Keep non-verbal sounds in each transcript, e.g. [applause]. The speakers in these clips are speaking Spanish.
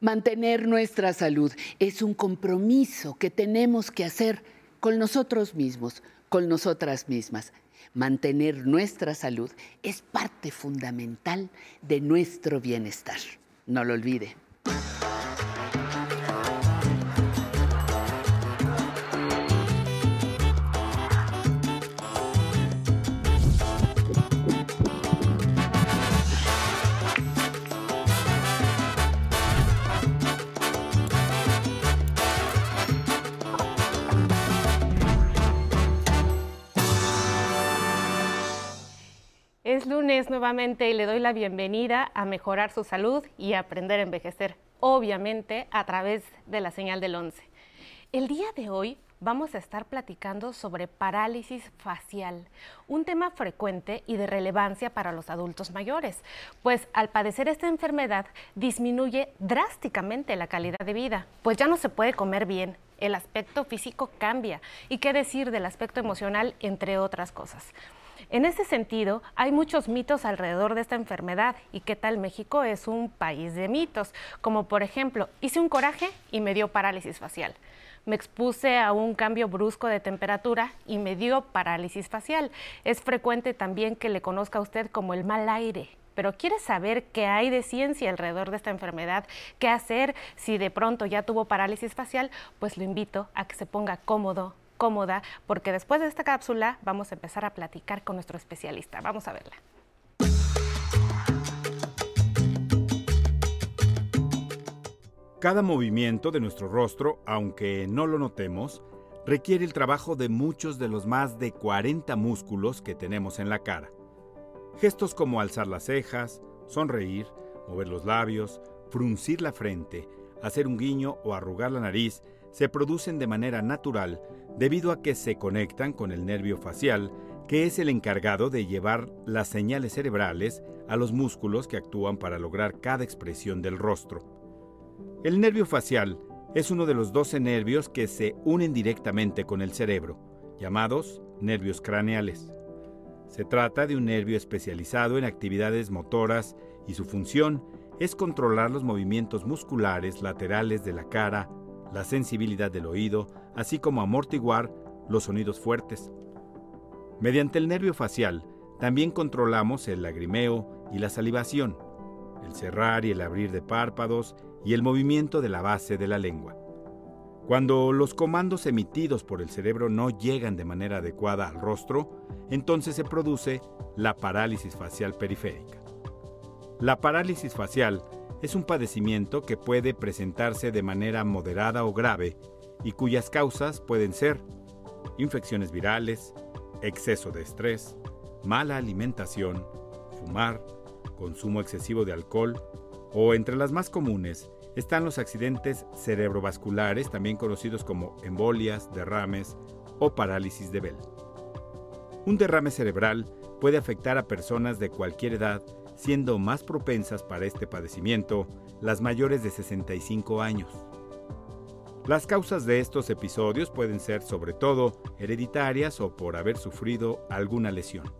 Mantener nuestra salud es un compromiso que tenemos que hacer con nosotros mismos, con nosotras mismas. Mantener nuestra salud es parte fundamental de nuestro bienestar. No lo olvide. Nuevamente y le doy la bienvenida a mejorar su salud y aprender a envejecer, obviamente a través de la señal del 11. El día de hoy vamos a estar platicando sobre parálisis facial, un tema frecuente y de relevancia para los adultos mayores, pues al padecer esta enfermedad disminuye drásticamente la calidad de vida, pues ya no se puede comer bien, el aspecto físico cambia y qué decir del aspecto emocional, entre otras cosas. En ese sentido, hay muchos mitos alrededor de esta enfermedad y qué tal México es un país de mitos, como por ejemplo, hice un coraje y me dio parálisis facial. Me expuse a un cambio brusco de temperatura y me dio parálisis facial. Es frecuente también que le conozca a usted como el mal aire, pero quiere saber qué hay de ciencia alrededor de esta enfermedad, qué hacer si de pronto ya tuvo parálisis facial, pues lo invito a que se ponga cómodo, cómoda, porque después de esta cápsula vamos a empezar a platicar con nuestro especialista. Vamos a verla. Cada movimiento de nuestro rostro, aunque no lo notemos, requiere el trabajo de muchos de los más de 40 músculos que tenemos en la cara. Gestos como alzar las cejas, sonreír, mover los labios, fruncir la frente, hacer un guiño o arrugar la nariz se producen de manera natural debido a que se conectan con el nervio facial, que es el encargado de llevar las señales cerebrales a los músculos que actúan para lograr cada expresión del rostro. El nervio facial es uno de los 12 nervios que se unen directamente con el cerebro, llamados nervios craneales. Se trata de un nervio especializado en actividades motoras y su función es controlar los movimientos musculares laterales de la cara, la sensibilidad del oído, así como amortiguar los sonidos fuertes. Mediante el nervio facial, también controlamos el lagrimeo y la salivación, el cerrar y el abrir de párpados y el movimiento de la base de la lengua. Cuando los comandos emitidos por el cerebro no llegan de manera adecuada al rostro, entonces se produce la parálisis facial periférica. La parálisis facial es un padecimiento que puede presentarse de manera moderada o grave y cuyas causas pueden ser infecciones virales, exceso de estrés, mala alimentación, fumar, consumo excesivo de alcohol o entre las más comunes están los accidentes cerebrovasculares, también conocidos como embolias, derrames o parálisis de Bell. Un derrame cerebral puede afectar a personas de cualquier edad siendo más propensas para este padecimiento las mayores de 65 años. Las causas de estos episodios pueden ser sobre todo hereditarias o por haber sufrido alguna lesión.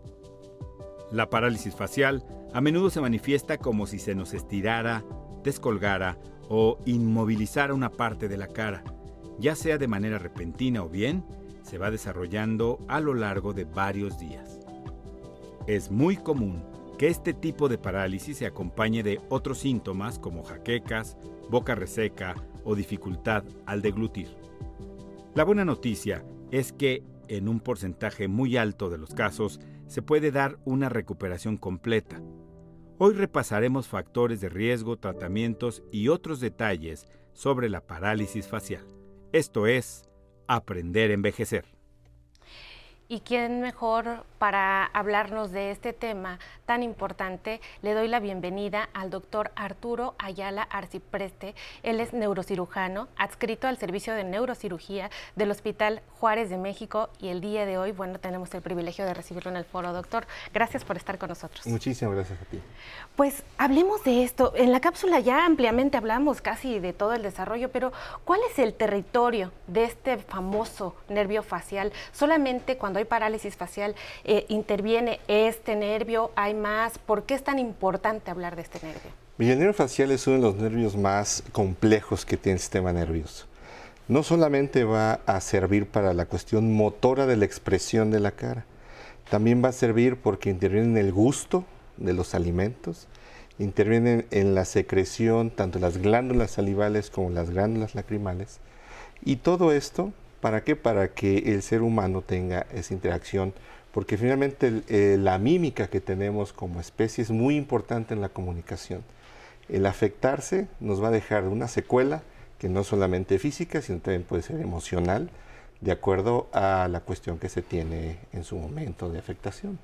La parálisis facial a menudo se manifiesta como si se nos estirara, descolgara o inmovilizara una parte de la cara, ya sea de manera repentina o bien se va desarrollando a lo largo de varios días. Es muy común que este tipo de parálisis se acompañe de otros síntomas como jaquecas, boca reseca o dificultad al deglutir. La buena noticia es que en un porcentaje muy alto de los casos se puede dar una recuperación completa. Hoy repasaremos factores de riesgo, tratamientos y otros detalles sobre la parálisis facial. Esto es aprender a envejecer. ¿Y quién mejor para hablarnos de este tema tan importante? Le doy la bienvenida al doctor Arturo Ayala Arcipreste. Él es neurocirujano, adscrito al servicio de neurocirugía del Hospital Juárez de México y el día de hoy, bueno, tenemos el privilegio de recibirlo en el foro, doctor. Gracias por estar con nosotros. Muchísimas gracias a ti. Pues hablemos de esto. En la cápsula ya ampliamente hablamos casi de todo el desarrollo, pero ¿cuál es el territorio de este famoso nervio facial? Solamente cuando hay parálisis facial, eh, interviene este nervio, hay más. ¿Por qué es tan importante hablar de este nervio? El nervio facial es uno de los nervios más complejos que tiene el sistema nervioso. No solamente va a servir para la cuestión motora de la expresión de la cara, también va a servir porque interviene en el gusto de los alimentos, interviene en la secreción tanto las glándulas salivales como las glándulas lacrimales. Y todo esto, ¿para qué? Para que el ser humano tenga esa interacción, porque finalmente eh, la mímica que tenemos como especie es muy importante en la comunicación. El afectarse nos va a dejar una secuela que no solamente física, sino también puede ser emocional, de acuerdo a la cuestión que se tiene en su momento de afectación.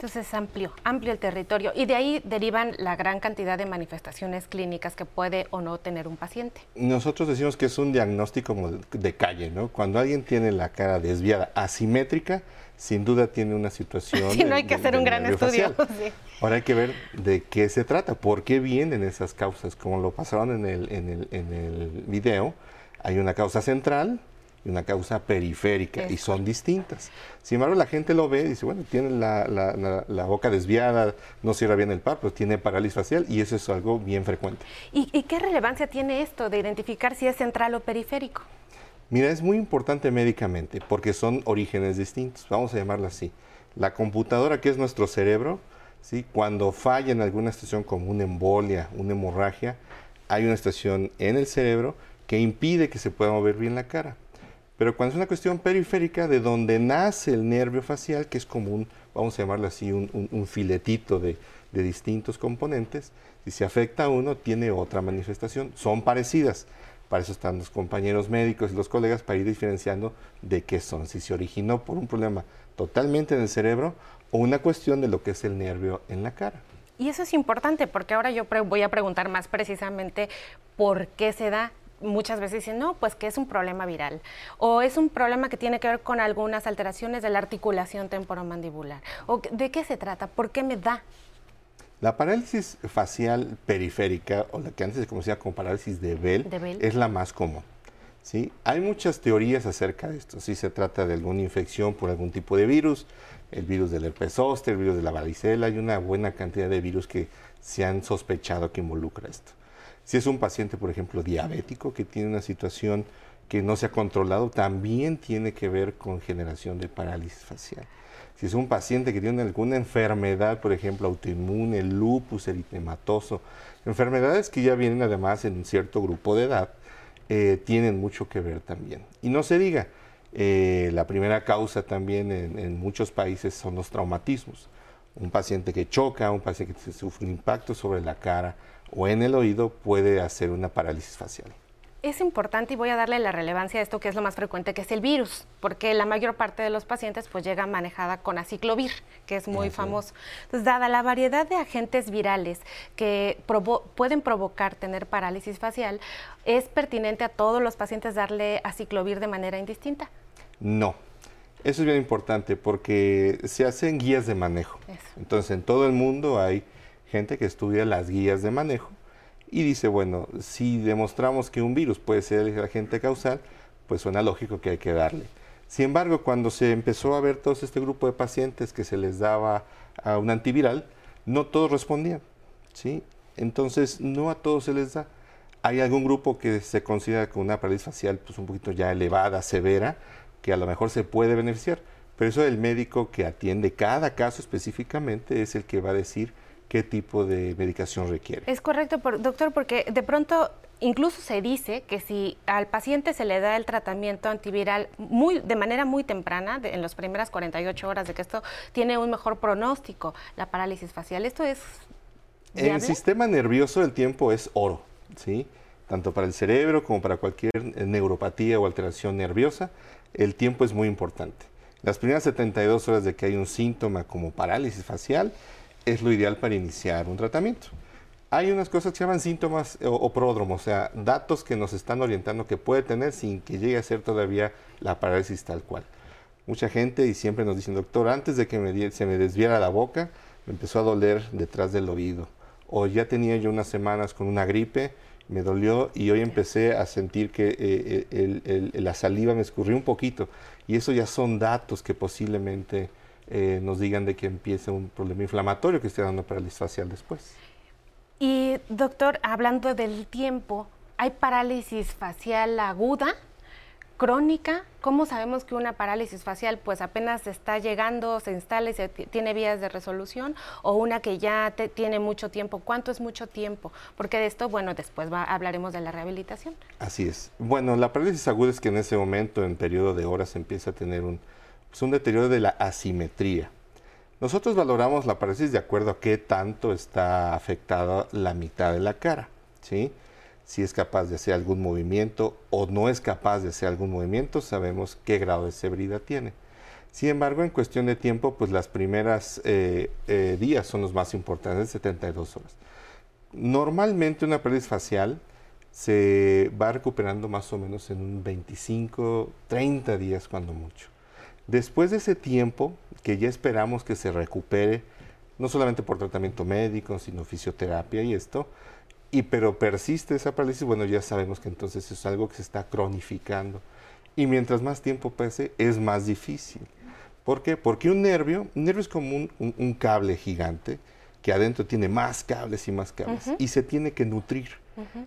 Entonces es amplio, amplio el territorio y de ahí derivan la gran cantidad de manifestaciones clínicas que puede o no tener un paciente. Nosotros decimos que es un diagnóstico de calle, ¿no? Cuando alguien tiene la cara desviada, asimétrica, sin duda tiene una situación. [laughs] Sí, no hay que hacer un gran estudio. [laughs] Ahora hay que ver de qué se trata, por qué vienen esas causas. Como lo pasaron en el, en el, en el video, hay una causa central, y una causa periférica y son distintas. Sin embargo, la gente lo ve y dice, bueno, tiene la, la, boca desviada, no cierra bien el par, pero tiene parálisis facial y eso es algo bien frecuente. ¿Y, ¿Y, qué relevancia tiene esto de identificar si es central o periférico? Mira, es muy importante médicamente porque son orígenes distintos, vamos a llamarlo así. La computadora, que es nuestro cerebro, ¿sí? cuando falla en alguna estación como una embolia, una hemorragia, hay una estación en el cerebro que impide que se pueda mover bien la cara. Pero cuando es una cuestión periférica de donde nace el nervio facial, que es como un, vamos a llamarlo así, un, filetito de, distintos componentes, si se afecta a uno, tiene otra manifestación. Son parecidas. Para eso están los compañeros médicos y los colegas para ir diferenciando de qué son. Si se originó por un problema totalmente en el cerebro o una cuestión de lo que es el nervio en la cara. Y eso es importante porque ahora yo voy a preguntar más precisamente por qué se da muchas veces dicen, no, pues que es un problema viral o es un problema que tiene que ver con algunas alteraciones de la articulación temporomandibular. ¿O ¿De qué se trata? ¿Por qué me da? La parálisis facial periférica, o la que antes se conocía como parálisis de Bell, es la más común. ¿sí? Hay muchas teorías acerca de esto. Si se trata de alguna infección por algún tipo de virus, el virus del herpes zóster, el virus de la varicela, hay una buena cantidad de virus que se han sospechado que involucra esto. Si es un paciente, por ejemplo, diabético que tiene una situación que no se ha controlado, también tiene que ver con generación de parálisis facial. Si es un paciente que tiene alguna enfermedad, por ejemplo, autoinmune, lupus eritematoso, enfermedades que ya vienen además en un cierto grupo de edad, eh, tienen mucho que ver también. Y no se diga, eh, la primera causa también en, en, muchos países son los traumatismos. Un paciente que choca, un paciente que sufre un impacto sobre la cara, o en el oído puede hacer una parálisis facial. Es importante y voy a darle la relevancia a esto que es lo más frecuente, que es el virus, porque la mayor parte de los pacientes pues llega manejada con aciclovir, que es muy famoso. Entonces, dada la variedad de agentes virales que pueden provocar tener parálisis facial, ¿es pertinente a todos los pacientes darle aciclovir de manera indistinta? No, eso es bien importante porque se hacen guías de manejo. Entonces, en todo el mundo hay gente que estudia las guías de manejo y dice, bueno, si demostramos que un virus puede ser el agente causal, pues suena lógico que hay que darle. Sin embargo, cuando se empezó a ver todo este grupo de pacientes que se les daba a un antiviral, no todos respondían, ¿sí? Entonces, no a todos se les da. Hay algún grupo que se considera con una parálisis facial pues un poquito ya elevada, severa, que a lo mejor se puede beneficiar, pero eso el médico que atiende cada caso específicamente es el que va a decir qué tipo de medicación requiere. Es correcto, doctor, porque de pronto incluso se dice que si al paciente se le da el tratamiento antiviral muy, de manera muy temprana, en las primeras 48 horas de que esto tiene un mejor pronóstico, la parálisis facial, ¿esto es viable? El sistema nervioso el tiempo es oro, ¿sí? Tanto para el cerebro como para cualquier neuropatía o alteración nerviosa, el tiempo es muy importante. Las primeras 72 horas de que hay un síntoma como parálisis facial, es lo ideal para iniciar un tratamiento. Hay unas cosas que se llaman síntomas o, pródromos, o sea, datos que nos están orientando que puede tener sin que llegue a ser todavía la parálisis tal cual. Mucha gente y siempre nos dicen, doctor, antes de que me, se me desviara la boca, me empezó a doler detrás del oído. O ya tenía yo unas semanas con una gripe me dolió y hoy empecé a sentir que eh, la saliva me escurrió un poquito y eso ya son datos que posiblemente eh, nos digan de que empiece un problema inflamatorio que esté dando parálisis facial después. Y doctor, hablando del tiempo, ¿hay parálisis facial aguda? crónica, ¿cómo sabemos que una parálisis facial pues apenas está llegando, se instala y se tiene vías de resolución o una que ya tiene mucho tiempo? ¿Cuánto es mucho tiempo? Porque de esto, bueno, después hablaremos de la rehabilitación. Así es. Bueno, la parálisis aguda es que en ese momento, en periodo de horas, empieza a tener un, pues, un deterioro de la asimetría. Nosotros valoramos la parálisis de acuerdo a qué tanto está afectada la mitad de la cara, ¿sí? si es capaz de hacer algún movimiento o no es capaz de hacer algún movimiento, sabemos qué grado de severidad tiene. Sin embargo, en cuestión de tiempo, pues las primeras eh, eh, días son los más importantes, 72 horas. Normalmente una pérdida facial se va recuperando más o menos en un 25, 30 días cuando mucho. Después de ese tiempo, que ya esperamos que se recupere, no solamente por tratamiento médico, sino fisioterapia y esto, y pero persiste esa parálisis, bueno, ya sabemos que entonces es algo que se está cronificando. Y mientras más tiempo pase, es más difícil. ¿Por qué? Porque un nervio, un nervio es como un, cable gigante que adentro tiene más cables y más cables y se tiene que nutrir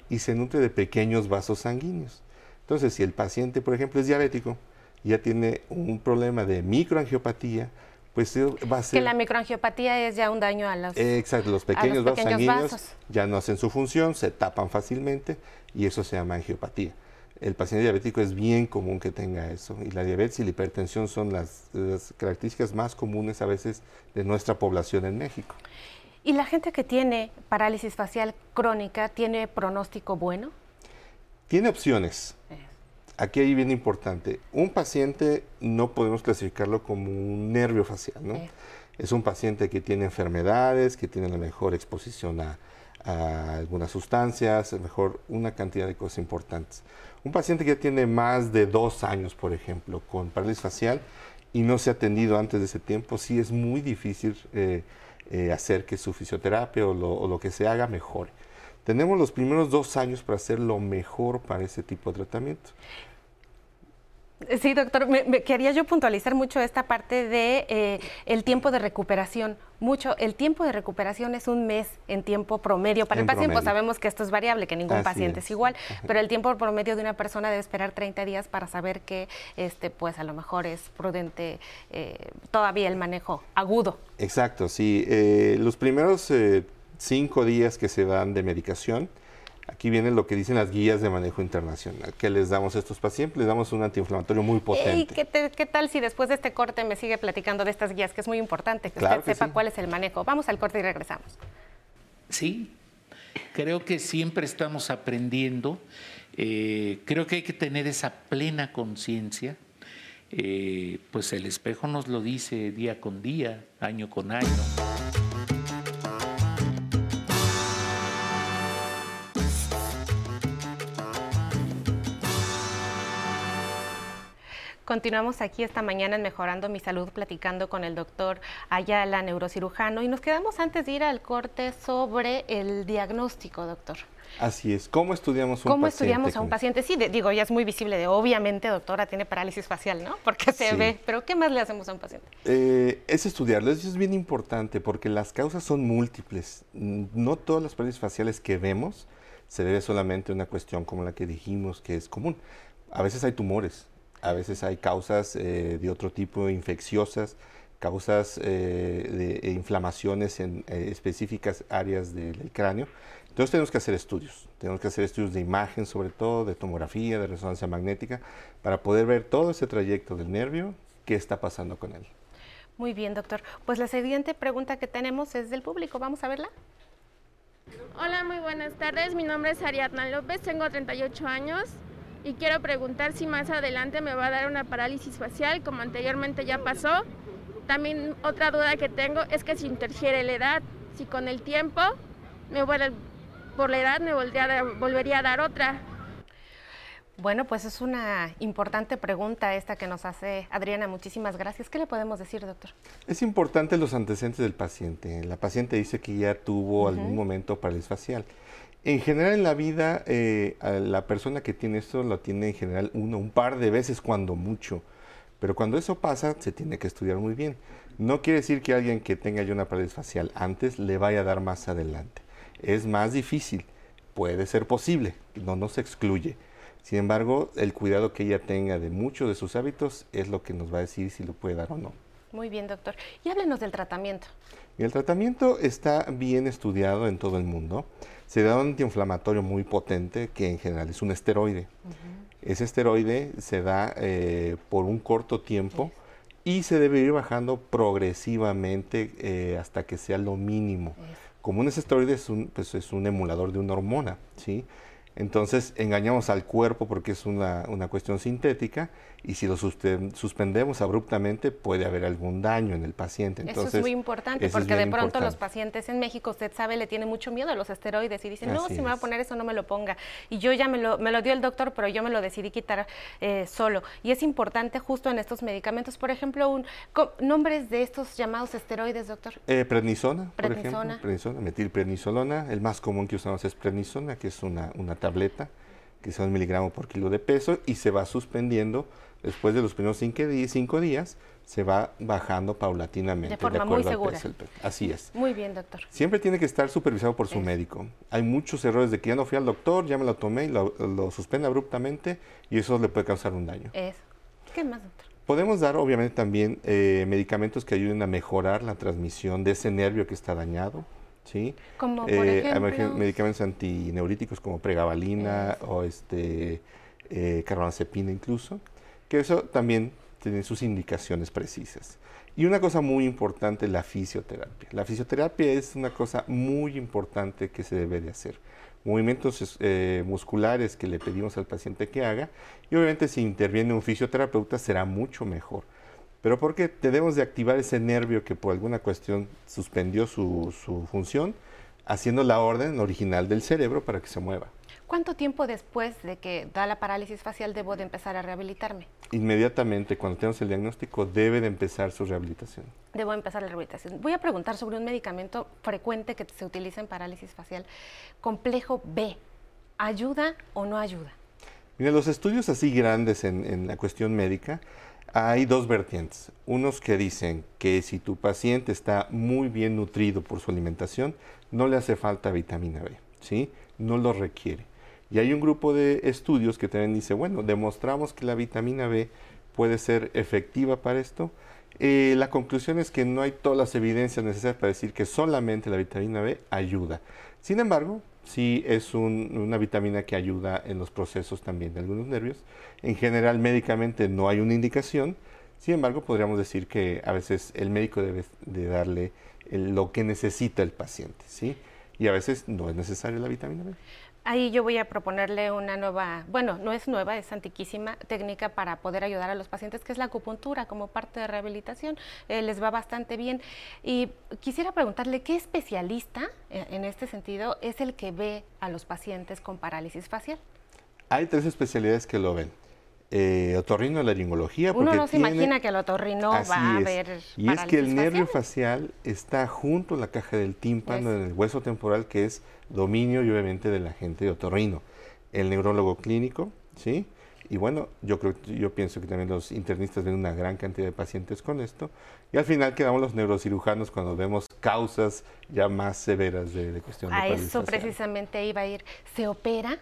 y se nutre de pequeños vasos sanguíneos. Entonces, si el paciente, por ejemplo, es diabético, ya tiene un problema de microangiopatía, pues va a ser... Que la microangiopatía es ya un daño a los... exacto, los pequeños, vasos sanguíneos ya no hacen su función, se tapan fácilmente y eso se llama angiopatía. El paciente diabético es bien común que tenga eso y la diabetes y la hipertensión son las, las características más comunes a veces de nuestra población en México. ¿Y la gente que tiene parálisis facial crónica tiene pronóstico bueno? Tiene opciones. Eh aquí hay bien importante. Un paciente no podemos clasificarlo como un nervio facial, ¿no? Es un paciente que tiene enfermedades, que tiene la mejor exposición a, algunas sustancias, a mejor una cantidad de cosas importantes. Un paciente que tiene más de dos años, por ejemplo, con parálisis facial y no se ha atendido antes de ese tiempo, sí es muy difícil eh, eh, hacer que su fisioterapia o lo, o lo que se haga mejore. Tenemos los primeros dos años para hacer lo mejor para ese tipo de tratamiento. Sí, doctor, me, quería yo puntualizar mucho esta parte de eh, el tiempo de recuperación. Mucho, el tiempo de recuperación es un mes en tiempo promedio. Para el paciente pues, sabemos que esto es variable, que ningún paciente es. igual, pero el tiempo promedio de una persona debe esperar 30 días para saber que este, pues a lo mejor es prudente eh, todavía el manejo agudo. Exacto, sí. Eh, los primeros cinco días que se dan de medicación. Aquí viene lo que dicen las guías de manejo internacional, que les damos a estos pacientes, les damos un antiinflamatorio muy potente. qué, tal si después de este corte me sigue platicando de estas guías, que es muy importante, que usted sepa cuál es el manejo? Vamos al corte y regresamos. Sí, creo que siempre estamos aprendiendo, eh, creo que hay que tener esa plena conciencia, eh, pues el espejo nos lo dice día con día, año con año. Continuamos aquí esta mañana en Mejorando mi Salud platicando con el doctor Ayala, neurocirujano, y nos quedamos antes de ir al corte sobre el diagnóstico, doctor. Así es. ¿Cómo estudiamos un paciente? ¿Cómo estudiamos a un paciente? Sí, digo, ya es muy visible de, obviamente, doctora, tiene parálisis facial, ¿no? Porque se ve, pero ¿qué más le hacemos a un paciente? Eh, es estudiarlo, eso es bien importante porque las causas son múltiples. No todas las parálisis faciales que vemos se debe solamente a una cuestión como la que dijimos que es común. A veces hay tumores, a veces hay causas eh, de otro tipo infecciosas, causas eh, de inflamaciones en eh, específicas áreas del cráneo. Entonces tenemos que hacer estudios, tenemos que hacer estudios de imagen sobre todo, de tomografía, de resonancia magnética, para poder ver todo ese trayecto del nervio, qué está pasando con él. Muy bien, doctor. Pues la siguiente pregunta que tenemos es del público. Vamos a verla. Hola, muy buenas tardes. Mi nombre es Ariadna López, tengo 38 años y quiero preguntar si más adelante me va a dar una parálisis facial como anteriormente ya pasó. También otra duda que tengo es que si interfiere la edad, si con el tiempo me por la edad me volvería a dar otra. Bueno, pues es una importante pregunta esta que nos hace Adriana. Muchísimas gracias. ¿Qué le podemos decir, doctor? Es importante los antecedentes del paciente. La paciente dice que ya tuvo algún momento parálisis facial. En general en la vida, eh, la persona que tiene esto lo tiene en general uno, un par de veces cuando mucho. Pero cuando eso pasa, se tiene que estudiar muy bien. No quiere decir que alguien que tenga ya una parálisis facial antes le vaya a dar más adelante. Es más difícil, puede ser posible, no, no se excluye. Sin embargo, el cuidado que ella tenga de muchos de sus hábitos es lo que nos va a decir si lo puede dar o no. Muy bien, doctor. Y háblenos del tratamiento. el tratamiento está bien estudiado en todo el mundo. Se da un antiinflamatorio muy potente, que en general es un esteroide. Ese esteroide se da eh, por un corto tiempo y se debe ir bajando progresivamente eh, hasta que sea lo mínimo. Como un esteroide es un, pues es un emulador de una hormona, ¿sí? Entonces engañamos al cuerpo porque es una, una cuestión sintética y si lo suspendemos abruptamente puede haber algún daño en el paciente. Entonces, eso es muy importante porque de pronto los pacientes en México, usted sabe, le tienen mucho miedo a los esteroides y dicen, no, si me va a poner eso no me lo ponga. Y yo ya me lo, me lo dio el doctor, pero yo me lo decidí quitar eh, solo. Y es importante justo en estos medicamentos, por ejemplo, un, nombres de estos llamados esteroides, doctor. Eh, prednisona, por ejemplo, prednisona, metilprednisolona. El más común que usamos es prednisona, que es una, una tableta que son miligramos por kilo de peso y se va suspendiendo después de los primeros cinco, días, se va bajando paulatinamente. De forma muy segura. Así es. Muy bien, doctor. Siempre tiene que estar supervisado por su médico. Hay muchos errores de que ya no fui al doctor, ya me lo tomé y lo, suspende abruptamente y eso le puede causar un daño. Eso. ¿Qué más, doctor? Podemos dar, obviamente, también eh, medicamentos que ayuden a mejorar la transmisión de ese nervio que está dañado. ¿sí? Como, por eh, ejemplo... medicamentos antineuríticos como pregabalina o este, eh, carbamazepina incluso que eso también tiene sus indicaciones precisas. Y una cosa muy importante, la fisioterapia. La fisioterapia es una cosa muy importante que se debe de hacer. Movimientos eh, musculares que le pedimos al paciente que haga y obviamente si interviene un fisioterapeuta será mucho mejor. Pero porque tenemos de activar ese nervio que por alguna cuestión suspendió su, su función, haciendo la orden original del cerebro para que se mueva. ¿Cuánto tiempo después de que da la parálisis facial debo de empezar a rehabilitarme? Inmediatamente, cuando tenemos el diagnóstico, debe de empezar su rehabilitación. Debo empezar la rehabilitación. Voy a preguntar sobre un medicamento frecuente que se utiliza en parálisis facial, complejo B. ¿Ayuda o no ayuda? Mira, los estudios así grandes en, en la cuestión médica, hay dos vertientes. Unos que dicen que si tu paciente está muy bien nutrido por su alimentación, no le hace falta vitamina B, ¿sí? No lo requiere. Y hay un grupo de estudios que también dice, bueno, demostramos que la vitamina B puede ser efectiva para esto. Eh, la conclusión es que no hay todas las evidencias necesarias para decir que solamente la vitamina B ayuda. Sin embargo, sí es una vitamina que ayuda en los procesos también de algunos nervios. En general, médicamente no hay una indicación. Sin embargo, podríamos decir que a veces el médico debe de darle lo que necesita el paciente, ¿sí? Y a veces no es necesaria la vitamina B. Ahí yo voy a proponerle una nueva, bueno, no es nueva, es antiquísima técnica para poder ayudar a los pacientes, que es la acupuntura como parte de rehabilitación. Eh, les va bastante bien. Y quisiera preguntarle, ¿qué especialista eh, en este sentido es el que ve a los pacientes con parálisis facial? Hay tres especialidades que lo ven eh, otorrino laringología. Uno no se imagina que el otorrino va a ver. Y es que el nervio facial está junto a la caja del tímpano, en el hueso temporal, que es dominio obviamente de la gente de otorrino. El neurólogo clínico, ¿sí? Y bueno, yo creo, yo pienso que también los internistas ven una gran cantidad de pacientes con esto. Y al final quedamos los neurocirujanos cuando vemos causas ya más severas de, de cuestión de A eso precisamente iba a ir. ¿Se opera?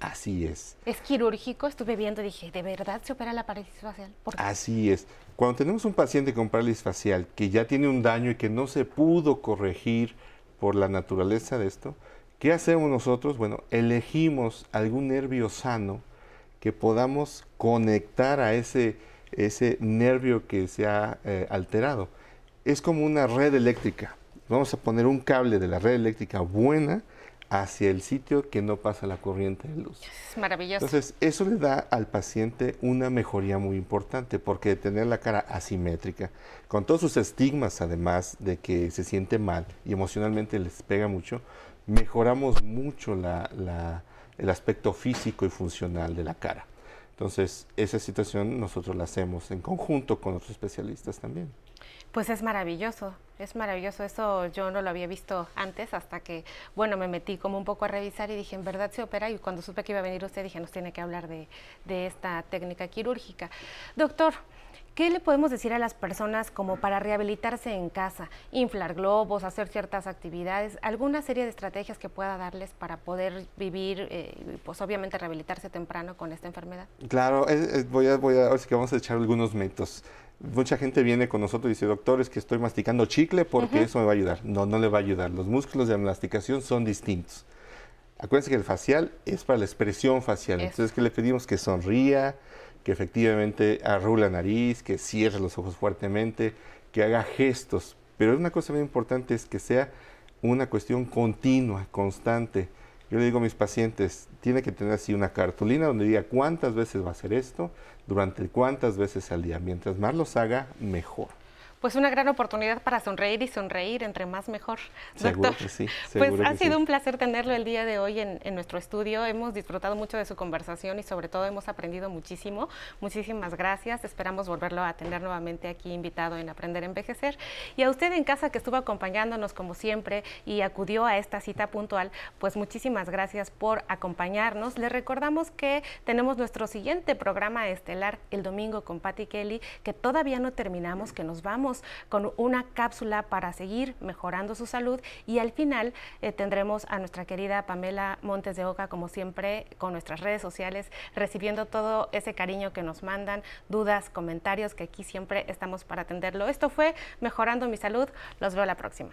Así es. Es quirúrgico, estuve viendo y dije, ¿de verdad se opera la parálisis facial? Así es. Cuando tenemos un paciente con parálisis facial que ya tiene un daño y que no se pudo corregir por la naturaleza de esto, ¿qué hacemos nosotros? Bueno, elegimos algún nervio sano que podamos conectar a ese, ese nervio que se ha eh, alterado. Es como una red eléctrica. Vamos a poner un cable de la red eléctrica buena hacia el sitio que no pasa la corriente de luz. Es maravilloso. Entonces, eso le da al paciente una mejoría muy importante, porque tener la cara asimétrica, con todos sus estigmas, además de que se siente mal y emocionalmente les pega mucho, mejoramos mucho el aspecto físico y funcional de la cara. Entonces, esa situación nosotros la hacemos en conjunto con otros especialistas también. Pues es maravilloso, es maravilloso. Eso yo no lo había visto antes hasta que, bueno, me metí como un poco a revisar y dije, en verdad se opera. Y cuando supe que iba a venir usted, dije, nos tiene que hablar de, de esta técnica quirúrgica. Doctor, ¿Qué le podemos decir a las personas como para rehabilitarse en casa? Inflar globos, hacer ciertas actividades, alguna serie de estrategias que pueda darles para poder vivir, eh, pues obviamente rehabilitarse temprano con esta enfermedad. Claro, voy a, voy a, vamos a echar algunos métodos. Mucha gente viene con nosotros y dice, doctor, es que estoy masticando chicle porque eso me va a ayudar. No, no le va a ayudar. Los músculos de la masticación son distintos. Acuérdense que el facial es para la expresión facial. Entonces, que le pedimos que sonría, que efectivamente arrula la nariz, que cierre los ojos fuertemente, que haga gestos. Pero una cosa muy importante es que sea una cuestión continua, constante. Yo le digo a mis pacientes, tiene que tener así una cartulina donde diga cuántas veces va a hacer esto, durante cuántas veces al día. Mientras más los haga, mejor pues una gran oportunidad para sonreír y sonreír, entre más mejor. Seguro que sí. pues ha sido un placer tenerlo el día de hoy en, nuestro estudio. Hemos disfrutado mucho de su conversación y sobre todo hemos aprendido muchísimo. Muchísimas gracias. Esperamos volverlo a tener nuevamente aquí invitado en Aprender a Envejecer. Y a usted en casa que estuvo acompañándonos como siempre y acudió a esta cita puntual, pues muchísimas gracias por acompañarnos. Le recordamos que tenemos nuestro siguiente programa estelar el domingo con Patty Kelly, que todavía no terminamos, que nos vamos con una cápsula para seguir mejorando su salud y al final eh, tendremos a nuestra querida Pamela Montes de Oca, como siempre, con nuestras redes sociales, recibiendo todo ese cariño que nos mandan, dudas, comentarios, que aquí siempre estamos para atenderlo. Esto fue Mejorando mi Salud. Los veo la próxima.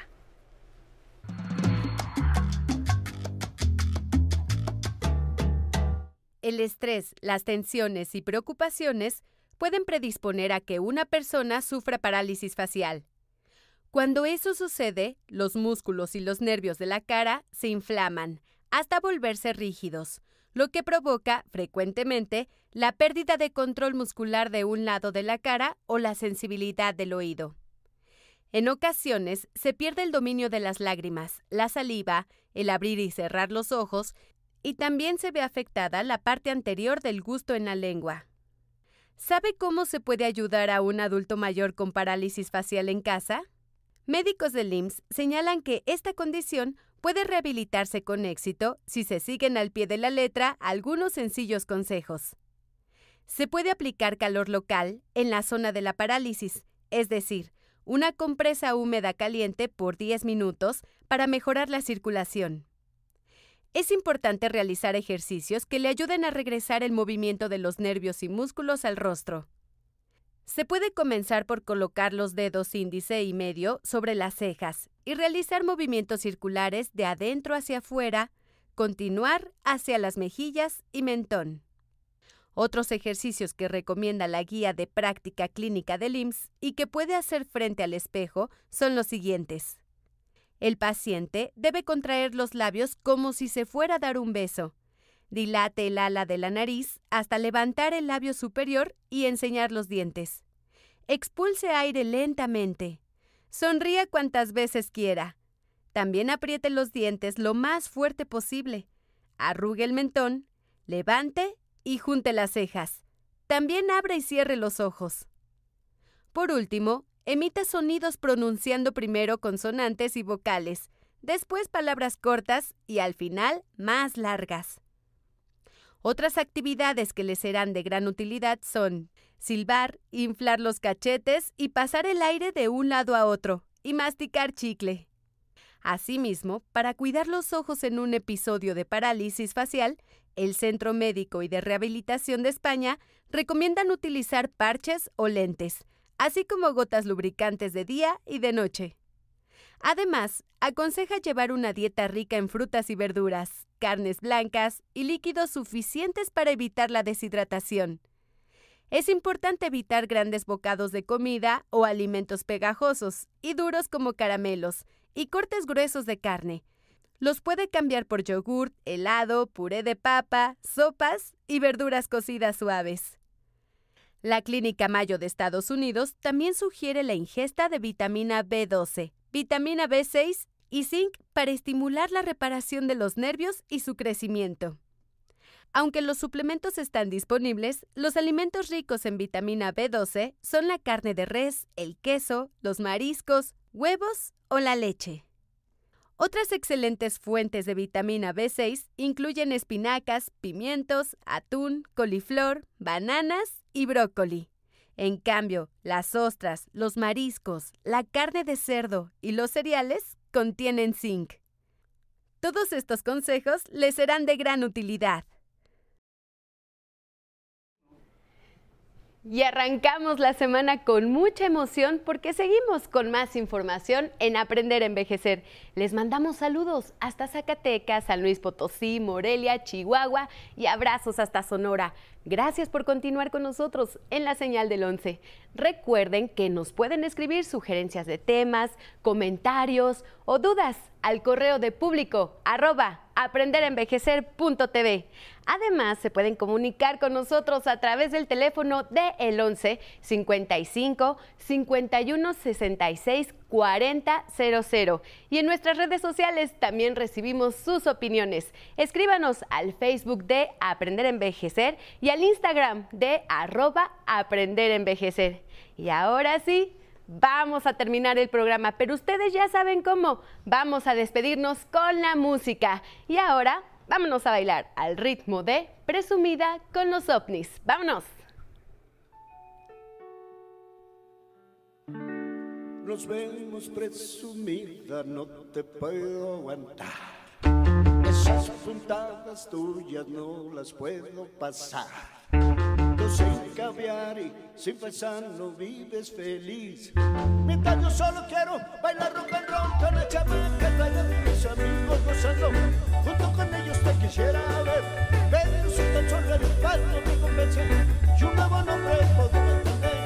El estrés, las tensiones y preocupaciones pueden predisponer a que una persona sufra parálisis facial. Cuando eso sucede, los músculos y los nervios de la cara se inflaman hasta volverse rígidos, lo que provoca, frecuentemente, la pérdida de control muscular de un lado de la cara o la sensibilidad del oído. En ocasiones se pierde el dominio de las lágrimas, la saliva, el abrir y cerrar los ojos, y también se ve afectada la parte anterior del gusto en la lengua. ¿Sabe cómo se puede ayudar a un adulto mayor con parálisis facial en casa? Médicos del IMSS señalan que esta condición puede rehabilitarse con éxito si se siguen al pie de la letra algunos sencillos consejos. Se puede aplicar calor local en la zona de la parálisis, es decir, una compresa húmeda caliente por 10 minutos para mejorar la circulación. Es importante realizar ejercicios que le ayuden a regresar el movimiento de los nervios y músculos al rostro. Se puede comenzar por colocar los dedos índice y medio sobre las cejas y realizar movimientos circulares de adentro hacia afuera, continuar hacia las mejillas y mentón. Otros ejercicios que recomienda la guía de práctica clínica del IMSS y que puede hacer frente al espejo son los siguientes. El paciente debe contraer los labios como si se fuera a dar un beso. Dilate el ala de la nariz hasta levantar el labio superior y enseñar los dientes. Expulse aire lentamente. Sonría cuantas veces quiera. También apriete los dientes lo más fuerte posible. Arrugue el mentón, levante y junte las cejas. También abra y cierre los ojos. Por último, Emite sonidos pronunciando primero consonantes y vocales, después palabras cortas y al final más largas. Otras actividades que le serán de gran utilidad son silbar, inflar los cachetes y pasar el aire de un lado a otro, y masticar chicle. Asimismo, para cuidar los ojos en un episodio de parálisis facial, el Centro Médico y de Rehabilitación de España recomiendan utilizar parches o lentes, así como gotas lubricantes de día y de noche. Además, aconseja llevar una dieta rica en frutas y verduras, carnes blancas y líquidos suficientes para evitar la deshidratación. Es importante evitar grandes bocados de comida o alimentos pegajosos y duros como caramelos y cortes gruesos de carne. Los puede cambiar por yogurt, helado, puré de papa, sopas y verduras cocidas suaves. La Clínica Mayo de Estados Unidos también sugiere la ingesta de vitamina B12, vitamina B6 y zinc para estimular la reparación de los nervios y su crecimiento. Aunque los suplementos están disponibles, los alimentos ricos en vitamina B12 son la carne de res, el queso, los mariscos, huevos o la leche. Otras excelentes fuentes de vitamina B6 incluyen espinacas, pimientos, atún, coliflor, bananas y brócoli. En cambio, las ostras, los mariscos, la carne de cerdo y los cereales contienen zinc. Todos estos consejos les serán de gran utilidad. Y arrancamos la semana con mucha emoción porque seguimos con más información en Aprender a Envejecer. Les mandamos saludos hasta Zacatecas, San Luis Potosí, Morelia, Chihuahua y abrazos hasta Sonora. Gracias por continuar con nosotros en la señal del 11. Recuerden que nos pueden escribir sugerencias de temas, comentarios o dudas al correo de público arroba aprenderenvejecer.tv. Además, se pueden comunicar con nosotros a través del teléfono de el 11 55 51 66 40 00. Y en nuestras redes sociales también recibimos sus opiniones. Escríbanos al Facebook de Aprender a Envejecer y al Instagram de arroba Aprender a Envejecer. Y ahora sí, vamos a terminar el programa, pero ustedes ya saben cómo. Vamos a despedirnos con la música. Y ahora, vámonos a bailar al ritmo de Presumida con los ovnis. ¡Vámonos! Nos vemos presumida, no te puedo aguantar. Esas puntadas tuyas no las puedo pasar. Sin caviar y sin pensar vives feliz. Mientras yo solo quiero bailar rock and roll con la chamaca, bailan mis amigos gozando. Junto con ellos te quisiera ver, pero si tan solo el no me convence, y un nuevo nombre puedo entender.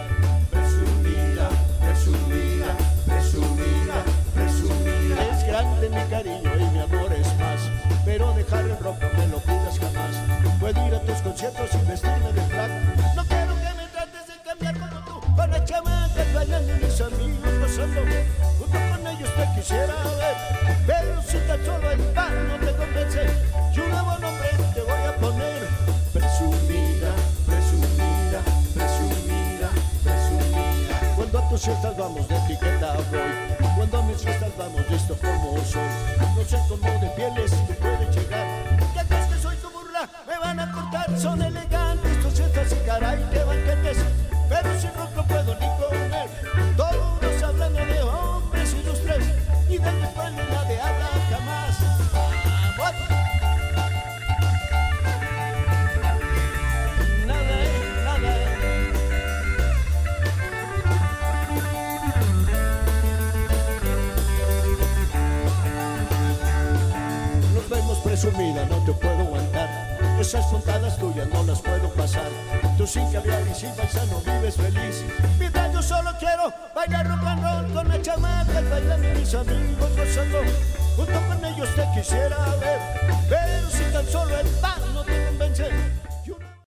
Presumida, presumida, presumida, presumida. Es grande mi cariño y mi amor es más, pero dejar el rock me lo pidas jamás. Puedo ir a tus conciertos y vestirme de frac. No quiero que me trates de cambiar como tú, con la chamaca bailando mis amigos gozando. Junto con ellos te quisiera ver, pero si tan solo el pan no te convence, y un nuevo nombre te voy a poner. Presumida, presumida, presumida, presumida. Cuando a tus fiestas vamos de etiqueta voy, cuando a mis fiestas vamos listo como soy. No sé cómo de pieles son elegantes tus fiestas y caray que banquetes, pero rock no puedo ni comer. Todos hablando de hombres ilustres y de mi espalda nadie habla jamás. Vamos. Nada, eh, nada. eh. Nos vemos presumida, no te puedo aguantar. Esas tontadas tuyas no las puedo pasar. Tú sin caviar y sin paisano vives feliz. Mientras yo solo quiero bailar rock and roll con la chamaca, bailando mis amigos gozando. Junto con ellos te quisiera ver, pero si tan solo el pan